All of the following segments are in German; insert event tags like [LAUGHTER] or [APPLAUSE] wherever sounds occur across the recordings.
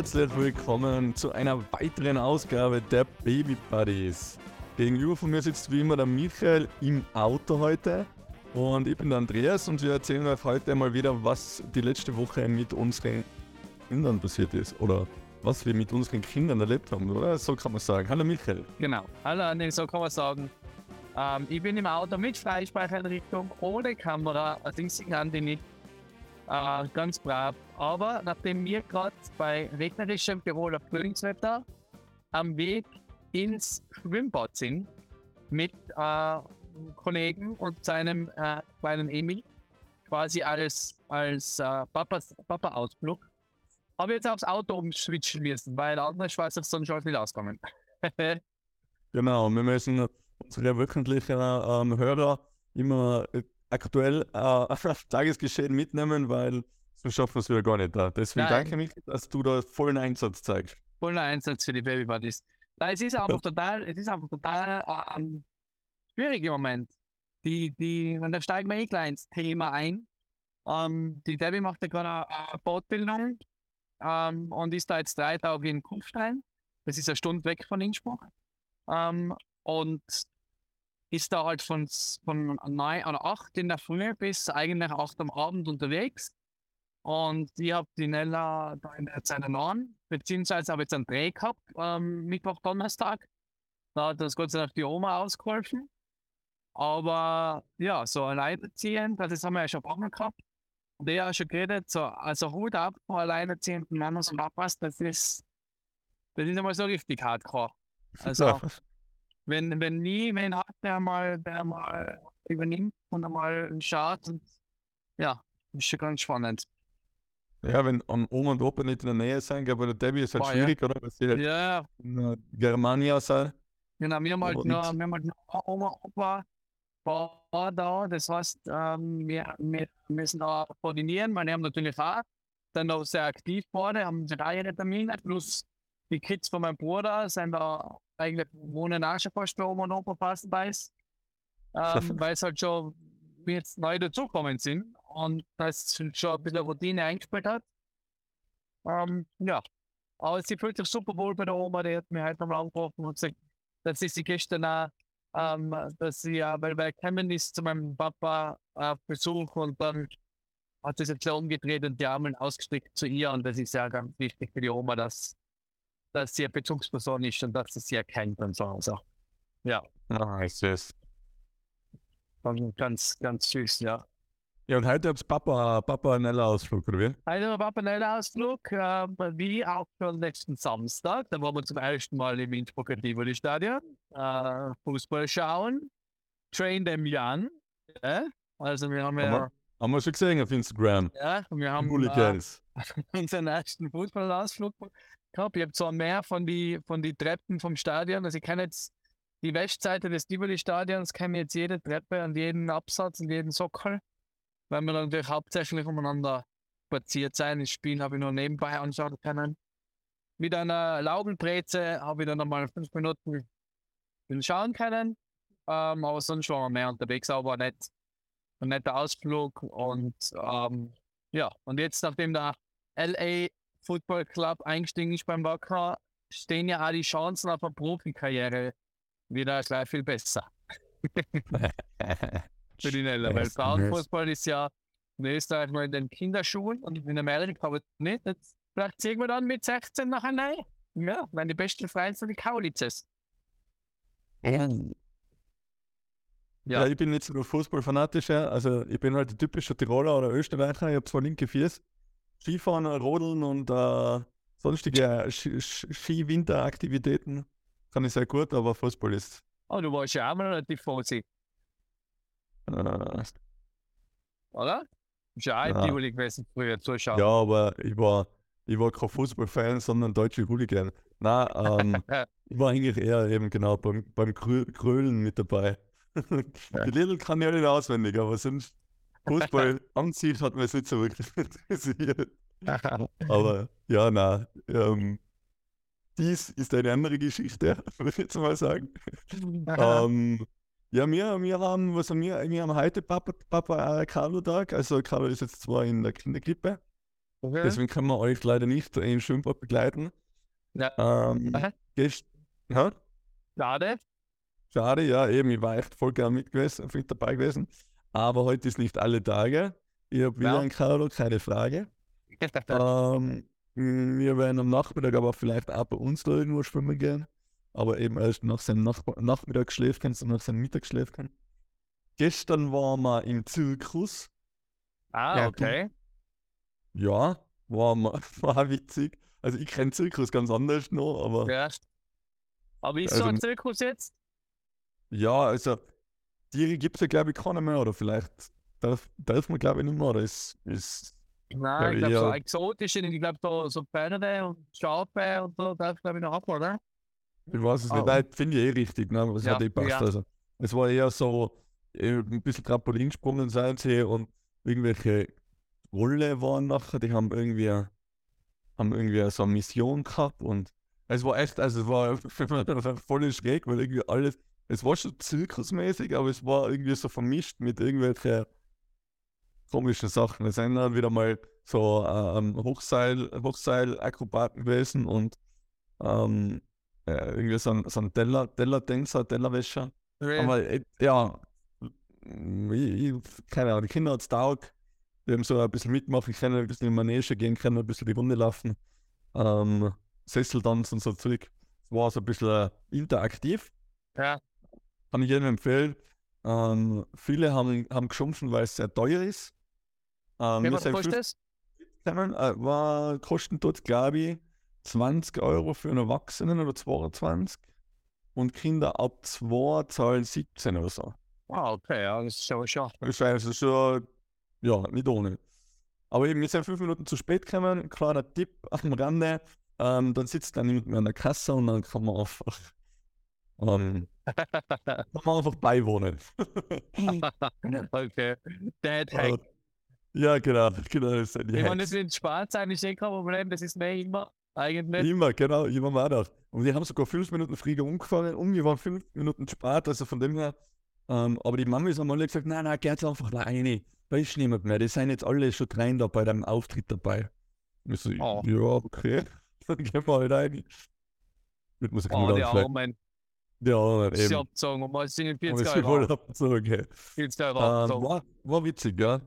herzlich willkommen zu einer weiteren Ausgabe der Baby Buddies. Gegenüber von mir sitzt wie immer der Michael im Auto heute und ich bin der Andreas und wir erzählen euch heute mal wieder, was die letzte Woche mit unseren Kindern passiert ist oder was wir mit unseren Kindern erlebt haben, oder? So kann man sagen. Hallo Michael. Genau. Hallo Andi, so kann man sagen. Ähm, ich bin im Auto mit Freisprecheinrichtung, ohne Kamera, ich sehe Andi nicht. Äh, ganz brav. Aber nachdem wir gerade bei regnerischem Tiroler Frühlingswetter am Weg ins Schwimmbad sind mit äh, Kollegen und seinem äh, kleinen Emil, quasi als, als äh, Papa-Ausflug, habe ich jetzt aufs Auto umswitchen müssen, weil andere Schweizer sonst schon nicht auskommen. [LAUGHS] genau, wir müssen unsere wöchentlichen ähm, Hörer immer äh, aktuell äh, [LAUGHS] Tagesgeschehen mitnehmen, weil so schaffen wir es wieder gar nicht da. Deswegen Nein. danke mich, dass du da vollen Einsatz zeigst. Vollen Einsatz für die Baby Buddies. es ist einfach total, es ist einfach total ähm, schwierig im Moment. Die, die, und da steigen wir eh gleich ins Thema ein. Ähm, die Debbie macht ja gerade eine Bootbildung ähm, und ist da jetzt drei Tage in Kufstein. Das ist eine Stunde weg von Innsbruck. Ähm, und ist da halt von, von 9 oder 8 in der Früh bis eigentlich 8 am Abend unterwegs. Und ich habe die Nella da in der Zeit an, beziehungsweise habe jetzt einen Dreh gehabt, ähm, Mittwoch, Donnerstag. Da hat das Gott sei Dank die Oma ausgeholfen. Aber ja, so alleinerziehend, das haben wir ja schon ein paar Mal gehabt. Und ich habe schon geredet, so, also Hut ab vor alleinerziehenden Männern und Papas, das ist, das ist einmal so richtig hardcore. Also, [LAUGHS] wenn, wenn nie wen hat, der mal, der mal übernimmt und einmal schaut. Und, ja, ist schon ganz spannend. Ja, wenn Oma und Opa nicht in der Nähe sind, aber der Debbie ist halt Boah, schwierig, ja. oder? Weil sie halt ja. in Germania sind. Genau, wir haben halt noch, wir haben halt noch Oma, Opa war da. Das heißt, ähm, wir, wir müssen da koordinieren. Meine haben natürlich auch dann noch sehr aktiv geworden, haben drei Termine, plus die Kids von meinem Bruder sind da eigentlich wohnen auch schon fast bei Oma und Opa fast bei ähm, [LAUGHS] weil es halt schon jetzt neu dazugekommen sind und das schon ein bisschen Routine eingespielt hat. Ähm, ja, aber sie fühlt sich super wohl bei der Oma, die hat mir heute nochmal angerufen und gesagt, dass sie sie gestern auch, ähm, dass sie, äh, weil wir gekommen ist zu meinem Papa auf Besuch und dann hat sie sich umgedreht und die Arme ausgestreckt zu ihr und das ist ja ganz wichtig für die Oma, dass dass sie eine Bezugsperson ist und dass sie sie erkennt und so. Also, ja. Ah, ist süß. Ganz, ganz süß, ja. Ja, und heute habt ihr Papa, Papa einen Ausflug, oder wie? Heute haben wir Papa einen Ausflug, äh, wie auch schon letzten Samstag. Da waren wir zum ersten Mal im Innsbrucker Tivoli Stadion. Äh, Fußball schauen. Train them young. Ja? Also wir haben ja... Haben wir schon gesehen auf Instagram. Ja, wir haben äh, [LAUGHS] unseren ersten Fußballausflug gehabt. Ich habe zwar mehr von den von die Treppen vom Stadion, also ich kann jetzt die Westseite des Tivoli-Stadions, kenne jetzt jede Treppe und jeden Absatz und jeden Sockel, weil wir natürlich hauptsächlich umeinander spaziert sein. Das Spiel habe ich nur nebenbei anschauen können. Mit einer Laugenbreze habe ich dann nochmal fünf Minuten schauen können. Ähm, aber sonst waren wir mehr unterwegs, aber nicht ein netter Ausflug und ähm, ja, und jetzt nachdem der LA Football Club eingestiegen ist beim Wacker, stehen ja auch die Chancen auf eine Profikarriere wieder gleich viel besser. [LAUGHS] Für die Nella, weil Frauenfußball ist ja in Österreich nur in den Kinderschuhen und in Amerika aber nicht. Jetzt, vielleicht sehen wir dann mit 16 nachher nein. Ja, die besten Freunde sind die Kaulitzes. Ja. ja. ich bin nicht so Fußballfanatisch, also ich bin halt ein typischer Tiroler oder Österreicher, ich habe zwar linke Füße, Skifahren, Rodeln und äh, sonstige Ski-Winteraktivitäten kann ich sehr gut, aber Fußball ist. Oh, du warst ja auch mal relativ vorsichtig. Äh, Oder? Bist ja auch ja. Tivoli gewesen, früher Zuschauer. Ja, aber ich war, ich war kein Fußballfan, sondern deutsche Hooligan. Nein, ähm, [LAUGHS] ich war eigentlich eher eben genau beim, beim Krölen mit dabei. Die Lidl kann ich ja nicht auswendig, aber sonst Fußball an sich hat mich nicht so wirklich [LAUGHS] interessiert. [LAUGHS] Aber ja, na, ähm, dies ist eine andere Geschichte, [LAUGHS] würde ich jetzt mal sagen. ähm, ja, wir, wir haben, was haben wir, wir haben heute Papa, Papa äh, Carlo Tag. Also Carlo ist jetzt zwar in der Kinderkrippe, Okay. Deswegen können wir euch leider nicht in Schwimmbad begleiten. Ja. Ähm, ja, Schade. schade, ja, eben, ich war echt voll gern mit, gewesen, mit dabei gewesen. Aber heute ist nicht alle Tage. Ich habe wieder Ja. einen Carlo, keine Frage. [LAUGHS] Ähm, wir werden am Nachmittag aber vielleicht auch bei uns da irgendwo schwimmen gehen. Aber eben erst nach seinem Nach Nachmittagsschläfchen, so nach seinem Mittagsschläfchen. Gestern waren wir im Zirkus. ah, Ja, okay. Ja, war, [LAUGHS] war witzig. Also ich kenne Zirkus ganz anders noch, aber Ja. Aber ist Also- so ein Zirkus jetzt? ja, also Tiere gibt es ja glaube ich keine mehr oder vielleicht darf, darf man glaube ich nicht mehr oder ist, ist Nein, ich Ja, glaube so ja. exotische, ich glaube so, so Pferde und Schafe und so, darf glaube ich noch ab, oder? Ich weiß es Ah, nicht, nein, finde ich eh richtig, ne? aber es Ja, hat eh passt. ja. Also, es war eher so äh, ein bisschen Trampolinsprungen sein sie und irgendwelche Rolle waren nachher, die haben irgendwie, haben irgendwie so eine Mission gehabt und es war echt, also es war [LAUGHS] voll schräg, weil irgendwie alles, es war schon zirkusmäßig, aber es war irgendwie so vermischt mit irgendwelchen komischen Sachen. Es sind dann wieder mal so ähm, Hochseil, Hochseilakrobaten gewesen und ähm, ja, irgendwie so ein, so ein Teller, Tellertänzer, Tellerwäscher. Ja. Aber äh, ja, ich, keine Ahnung, die Kinder hat es taugt. Die haben so ein bisschen mitmachen können, ein bisschen in die Manege gehen können, ein bisschen die Runde laufen. Ähm, Sesseltanz und so Zeug. Es war so ein bisschen äh, interaktiv. ja. Kann ich jedem empfehlen. Ähm, viele haben, haben geschumpfen, weil es sehr teuer ist. Ähm, Wie sind kostet 50 das? Zusammen, äh, war, kosten dort, glaube ich, 20 Euro für einen Erwachsenen oder 22. Und Kinder ab 2 zahlen 17 oder so. Ah, okay, ja, das ist schon schon. Das ist also schon, ja, nicht ohne. Aber eben, wir sind fünf Minuten zu spät gekommen. Kleiner Tipp am Rande. Ähm, dann sitzt dann jemand mehr an der Kasse und dann kann man einfach, ähm, [LAUGHS] man einfach beiwohnen. [LAUGHS] okay. Dead Hack. ja, genau, genau. Das sind die Ich meine, das Spaß sein ist eh kein Problem, das ist mir immer eigentlich. Immer, genau, immer mal das. Und wir haben sogar fünf Minuten früher umgefahren und wir waren fünf Minuten spät, also von dem her. Ähm, aber die Mama ist einmal gesagt, nein, nein, geht einfach alleine. Da ist niemand mehr. Die sind jetzt alle schon rein da bei deinem Auftritt dabei. Ich so, Oh. ja, okay. [LAUGHS] Dann gehen wir halt rein. Mit Musik Oh, die. Armen. Ja, Sie eben. abgezogen und mal sind Aber 40 es ist voll Euro. abgezogen. Okay. 40 Euro Ähm, abgezogen. war, war witzig, ja.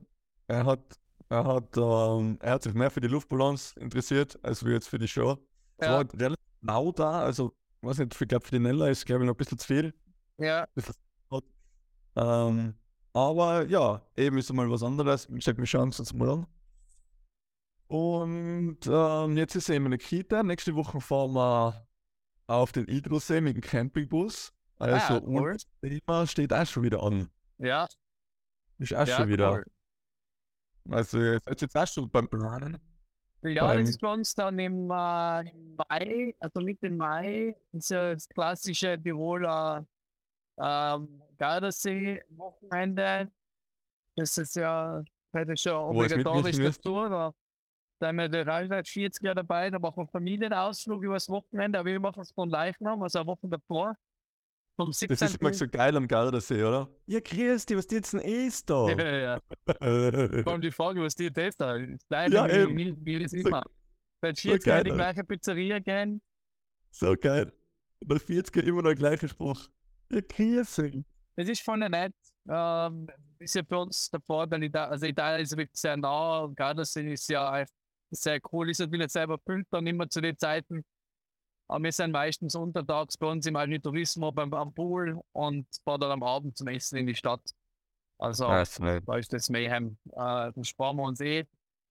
Er hat, er, hat, ähm, er hat sich mehr für die Luftballons interessiert, als wir jetzt für die Show. Es Ja. war halt relativ laut da, also, weiß nicht, ich glaube, für die Nella ist, glaube ich, noch ein bisschen zu viel. Ja, Ähm, aber ja, eben ist mal was anderes. Ich sag, wir schauen es uns mal an. Und ähm, jetzt ist eben eine Kita. Nächste Woche fahren wir auf den Idrosee mit dem Campingbus. Also Ah, cool. Thema steht auch schon wieder an. ja, Ist auch ja, schon wieder. cool. Also jetzt ist jetzt auch schon beim Planen. Ja, Beim- das ist bei uns dann im, äh, im Mai, also Mitte Mai, ist ja das klassische Tiroler ähm, Gardasee-Wochenende. Das ist ja das ist ja Wo ist Da da haben wir der Reinhard 40 Jahre dabei, da machen wir Familienausflug übers Wochenende, aber wir machen es von Leichnam, also eine Woche davor. Vom Das 17. ist immer so geil am Gardasee, oder? Ja, grüß dich, was jetzt denn ist da? ja, ja. [LAUGHS] Vor allem die Frage, was die jetzt da Nein, Ja, wie, wie, das So- immer. So 40 Jahre geil, die gleiche Pizzeria gehen, so geil. Nach 40 immer noch der gleiche Spruch. Ja, grüß dich. Das ist voll nett. Ähm, ist ja für uns der Vorteil, also Italien ist wirklich sehr nah und Gardasee ist ja einfach sehr cool. Ist natürlich selber filtern immer zu den Zeiten. Aber wir sind meistens untertags bei uns im Agritourismo beim am Pool und fahren dann am Abend zum Essen in die Stadt. Also Ah, da ist das Mayhem. Äh, dann sparen wir uns eh.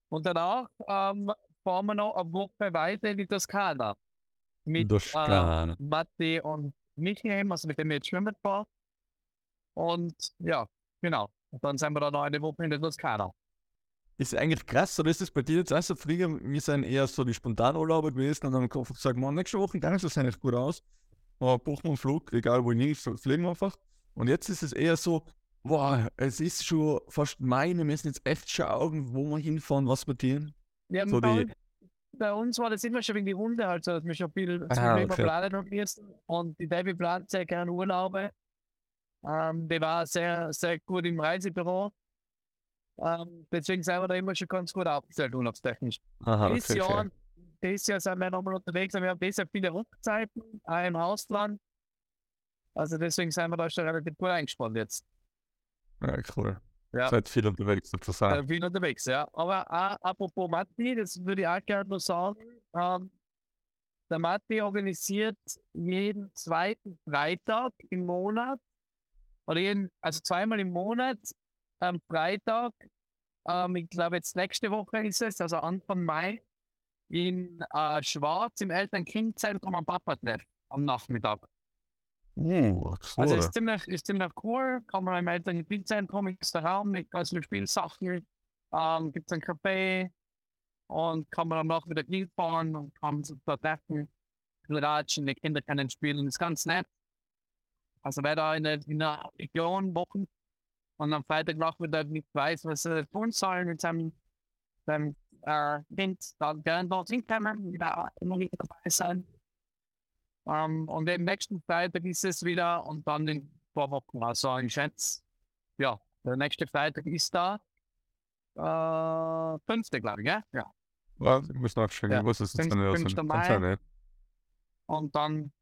Und danach ähm, fahren wir noch eine Woche weiter in die Toskana. Mit äh, Matti und Michael, also mit dem wir jetzt schwimmen fahren. Und ja, genau. Und dann sind wir dann noch eine Woche in der Toskana. Ist eigentlich krass, oder ist das bei dir jetzt auch so früher? Wir sind eher so die Spontanurlauber gewesen und dann haben wir einfach gesagt, man, nächste Woche kann das eigentlich gut aus. Aber buchen wir einen Flug, egal wo ich fliegen wir einfach. Und jetzt ist es eher so, boah, es ist schon fast Mai, wir müssen jetzt echt schauen, wo wir hinfahren, was wir tun. Ja, So bei, die- uns, bei uns war das immer schon wegen die Hunde, also dass wir schon viel zu Ah, viel okay. planen am liebsten. Und die Debbie plant sehr gerne Urlaube. Ähm, die war sehr, sehr gut im Reisebüro. Ähm, deswegen sind wir da immer schon ganz gut aufgestellt, urlaubstechnisch. Aha, Dieses Jahr, dieses Jahr sind wir nochmal unterwegs und wir haben Jahr viele Hochzeiten, auch im Ausland. Also deswegen sind wir da schon relativ gut eingespannt jetzt. Ja, cool. Ja. Seid viel unterwegs sozusagen. Äh, viel unterwegs, ja. Aber auch, apropos Matti, das würde ich auch gerne noch sagen. Ähm, der Matti organisiert jeden zweiten Freitag im Monat, oder jeden, also zweimal im Monat, am Freitag, ähm, ich glaube jetzt nächste Woche ist es, also Anfang Mai, in äh, Schwarz im Eltern-Kind-Zentrum am Papa-Treff am Nachmittag. Uh, Also cool. ist ziemlich, ist ziemlich cool, kann man im Eltern-Kind-Zentrum, ist der Raum mit ganz vielen Spielsachen, ähm, gibt es ein Café und kann man am Nachmittag hinfahren und kann sich da treffen, ratschen, die Kinder können spielen, ist ganz nett. Also wer da in der, in der Region wochen und am Freitagnachmittag nicht weiß, was er tun soll mit seinem, seinem äh, Kind, dann gerne dorthin kommen, da immer wieder dabei sein. Ähm, und den nächsten Freitag ist es wieder und dann in paar Wochen. Also ich schätze, ja, der nächste Freitag ist da. Äh, fünfte, glaube ich, ja? Ja. Ja, ich muss nachschauen, Ja. was ist denn? Fünfter so- Mai. sein. Und dann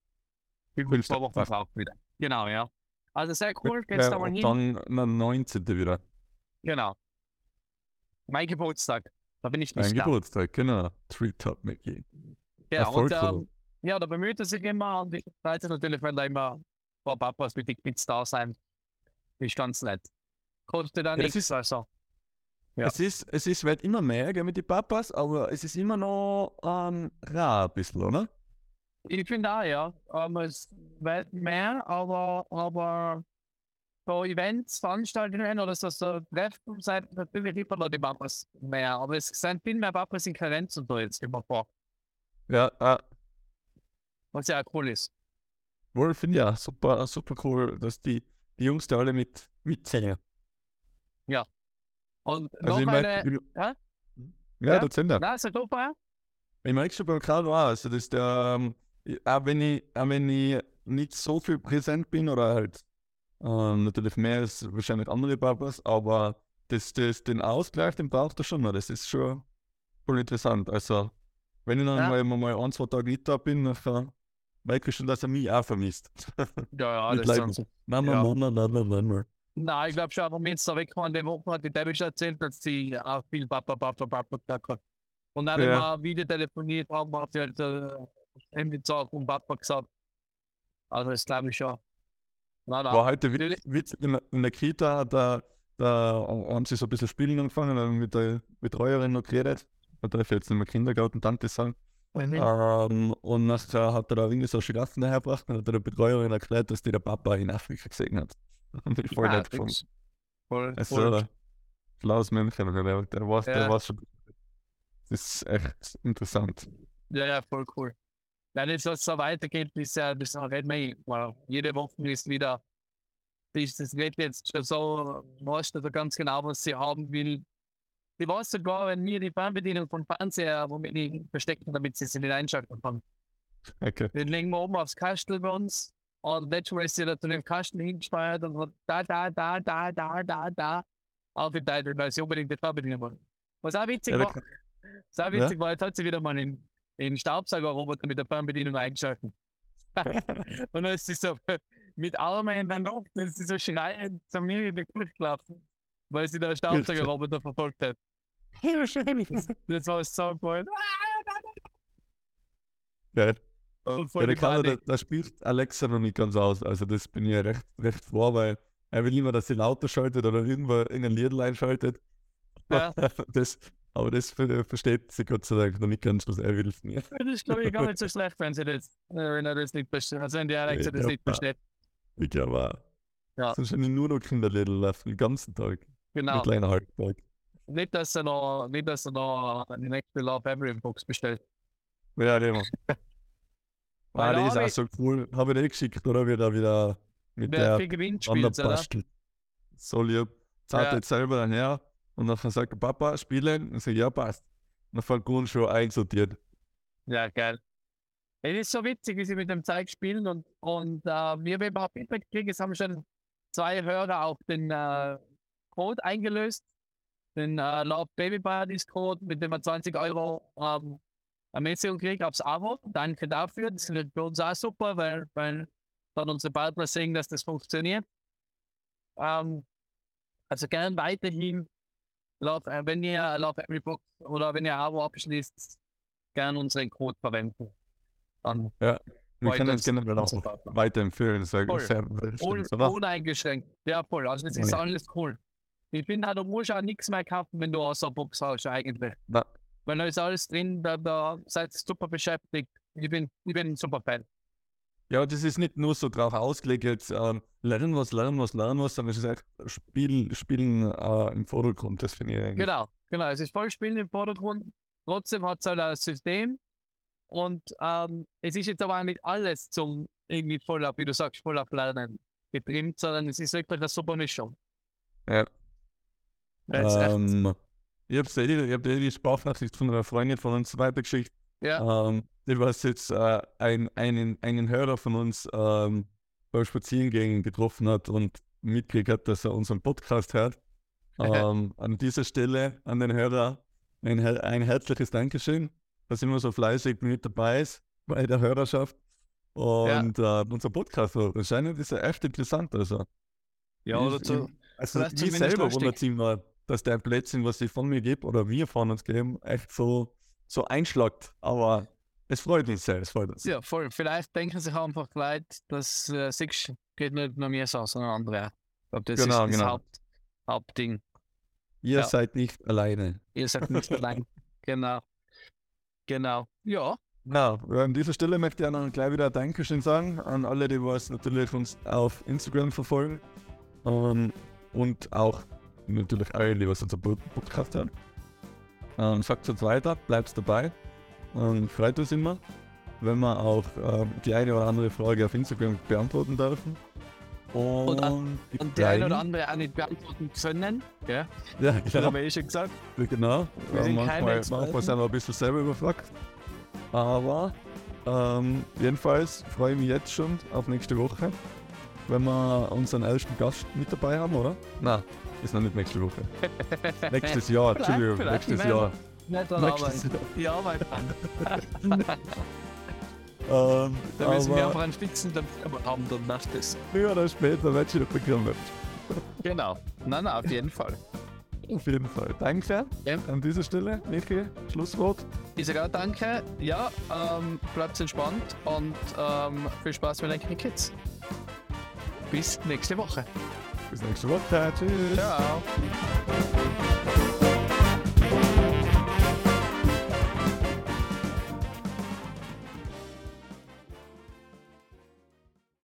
Fünfte, paar Wochen auch wieder. Genau, ja. Also sehr cool, Ja, geht's da mal und hin. dann der 19. wieder. Genau. Mein Geburtstag. Da bin ich nicht da. Geburtstag, genau. Treetop Mickey. Ja, voll und, cool. ähm, ja, da bemüht er sich immer und ich sich natürlich, wenn da immer ein paar Papas mit den Kids da sein. Ist ganz nett. Kostet dann Ja, nichts, ist- also. Ja. Es ist, es ist, wird immer mehr gell, mit den Papas, aber es ist immer noch ähm, rar ein bisschen, oder? Ich finde auch, ja. Ähm, es wird mehr, aber, aber so Events, Veranstaltungen oder so, so Treffen sind natürlich immer noch die Papas mehr. Aber es sind viel mehr Papas in Karenz und so jetzt immer vor. Ja, äh, Was ja auch cool ist. wohl finde ich ja super, super cool, dass die, die Jungs da alle mit mitzählen. Und Also noch ich eine. merke, Ja? ja, Ja? das sind ja. Na, ist das super? Ich merke schon beim Karl auch, also dass der, ähm, ich- auch wenn ich, auch wenn ich nicht so viel präsent bin oder halt ähm, natürlich mehr als wahrscheinlich andere Papas, aber das, das, den Ausgleich, den braucht er schon noch. Das ist schon voll interessant. Also, wenn ich dann Ja. mal, mal ein, zwei Tage nicht da bin, dann merke ich schon, dass er mich auch vermisst. Ja, ja, das ist so. Mama, Ja. Mama, Mama, Mama. Nein, ich glaube schon, aber mir jetzt da weg waren, die Woche hat die Debbie erzählt, dass sie auch viel Papa, Papa, Papa gesagt hat. Und dann Ja. immer wieder telefoniert haben, sie halt äh, Sachen und Papa gesagt. Also, das glaube ich schon. Na, na. War heute Natürlich. Witz, Witz in, der- in der Kita, da, da haben sie so ein bisschen spielen angefangen, dann mit der Betreuerin noch geredet. Da darf ich jetzt nicht mehr Kindergarten Tante sagen. Mhm. Ähm, und nachher hat er da irgendwie so Giraffen dahergebracht und hat der Betreuerin erklärt, dass die der Papa in Afrika gesehen hat. [LAUGHS] Und ich voll Ah, nett gefunden. Voll, Also, voll. schlaues Männchen, der, der, der, war, der Ja. war schon. Das ist echt interessant. Ja, ja, voll cool. Wenn es so- weitergeht, bis ja, bis reden wir, well, jede Woche ist wieder, das, das geht jetzt schon so, weißt du ganz genau, was sie haben will. Ich weiß sogar, wenn wir die Fernbedienung vom Fernseher, wo wir die verstecken, damit sie sie nicht einschalten kann. Okay. Den legen wir oben aufs Kastel bei uns. Und letztes Mal ist sie da zu dem Kasten hingesteuert und hat da, da, da, da, da, da, da aufgeteilt, weil sie unbedingt die Fernbedienung wollen. Was auch witzig Ja, war, was auch witzig war, jetzt hat sie wieder mal den, den Staubsaugerroboter mit der Fernbedienung eingeschalten. [LAUGHS] und dann ist sie so mit Armen in der Luft, dann ist sie so schreiend zu mir in die Küche gelaufen, weil sie den Staubsaugerroboter verfolgt hat. Das war so cool. Ja, Und ja, der Panik. da, da spielt Alexa noch nicht ganz aus. Also, das bin ich recht, recht froh, weil er will immer, dass sie lauter schaltet oder irgendwo irgendein Lied einschaltet. Ja. [LAUGHS] Das, aber das ver- versteht sie Gott sei Dank noch nicht ganz, was er will von mir. Das ist, glaube ich, gar nicht so [LAUGHS] schlecht, wenn sie das, äh, wenn er das nicht versteht. Also wenn die Alexa das nicht versteht. Ich glaube auch. Ja. Sonst habe ich nur noch Kinderlieder laufen, den ganzen Tag. Genau. Mit kleiner Halbtag. Nicht, dass er noch, nicht, dass er noch die nächste Love Every Box bestellt. Ja. [LAUGHS] Weil Ah, die ist da auch so cool. Habe ich dir eh geschickt, oder? Wieder, wieder mit der oder? Wanderbastel. So lieb. Zahlt Ja. jetzt selber dann her und dann sagt Papa, spielen. Und ich ja, passt. Und dann Grund schon einsortiert. Ja, geil. Es ist so witzig, wie sie mit dem Zeug spielen und, und äh, wir, wenn wir Feedback kriegen, es haben schon zwei Hörer auch den äh, Code eingelöst den äh, Love Baby Paradies Code, mit dem man 20 Euro ähm, Ermäßigung kriegt aufs Abo. Danke dafür. Das ist für uns auch super, weil, weil dann unsere Partner sehen, dass das funktioniert. Ähm, also gern weiterhin, love, äh, wenn ihr Love Every Book oder wenn ihr Abo abschließt, gern unseren Code verwenden. Dann Ja, wir können es Weiter- generell auch weiterempfehlen. Sehr, Voll. sehr, Un, stimmt, oder? uneingeschränkt. Ja, voll. Also das ist alles cool. Ich finde, halt, du musst auch nichts mehr kaufen, wenn du außer Box hast, eigentlich. Na, Weil da ist alles drin, da, da seid ihr super beschäftigt. Ich bin, ich bin ein super Fan. Ja, das ist nicht nur so drauf ausgelegt, jetzt ähm, lernen was, lernen was, lernen was, sondern es ist echt Spiel, Spielen äh, im Vordergrund. Das finde ich eigentlich. Genau, genau. Es ist voll Spielen im Vordergrund. Trotzdem hat es halt ein System. Und ähm, es ist jetzt aber auch nicht alles zum irgendwie voll auf, wie du sagst, voll auf Lernen getrimmt, sondern es ist wirklich eine super Mischung. Ja. Ähm, ich habe eh, hab eh die Sprachnachricht von einer Freundin von uns weitergeschickt. ja, Ähm, die was jetzt äh, ein, einen, einen Hörer von uns ähm, beim Spazierengehen getroffen hat und mitgekriegt hat, dass er unseren Podcast hört. [LAUGHS] Ähm, an dieser Stelle an den Hörer ein, ein herzliches Dankeschön, dass er immer so fleißig mit dabei ist bei der Hörerschaft. Und äh, unser Podcast. Anscheinend ist er echt interessant. Also, ja, oder ich- also vielleicht ich selber wundert sich immer, dass der Plätzchen, was ich von mir gebe oder wir von uns geben, echt so, so einschlagt. Aber es freut mich sehr, es freut uns. Ja, voll. Vielleicht denken sich einfach Leute, dass äh, Six geht nicht nur mir so, sondern andere. Ich glaube, das Genau, ist das genau. Haupt, Hauptding. Ihr Ja. seid nicht alleine. Ihr seid nicht [LAUGHS] allein. Genau. Genau. Ja, Na, an dieser Stelle möchte ich auch noch gleich wieder ein Dankeschön sagen an alle, die was natürlich uns auf Instagram verfolgen. Ähm, und auch natürlich alle, die was unser Pod- Podcast hören. Ähm, sagt uns weiter, bleibt dabei. Ähm, freut uns immer, wenn wir auch ähm, die eine oder andere Frage auf Instagram beantworten dürfen. Und, an- die und der eine oder andere auch nicht beantworten können. Ja, Ja, das genau. haben wir eh schon gesagt. Genau. Wir Ja, sind manchmal, manchmal sind wir ein bisschen selber überfragt. Aber ähm, jedenfalls freue ich mich jetzt schon auf nächste Woche, wenn wir unseren ersten Gast mit dabei haben, oder? Nein, ist noch nicht nächste Woche. [LAUGHS] Nächstes Jahr, Entschuldigung, nächstes Jahr. Nicht dran Nächstes arbeiten. Jahr. [LAUGHS] Ja, weil Ähm, da müssen wir einfach einen fixen haben, dann macht das. früher oder später wird schon bekommen. Genau. Nein, nein, auf jeden Fall. Auf jeden Fall. Danke Ja. an dieser Stelle. Niki, Schlusswort. Ich sage auch danke. Ja, ähm, bleibt entspannt und ähm, viel Spaß mit den Kids. Bis nächste Woche. Bis nächste Woche. Tschüss. Ciao.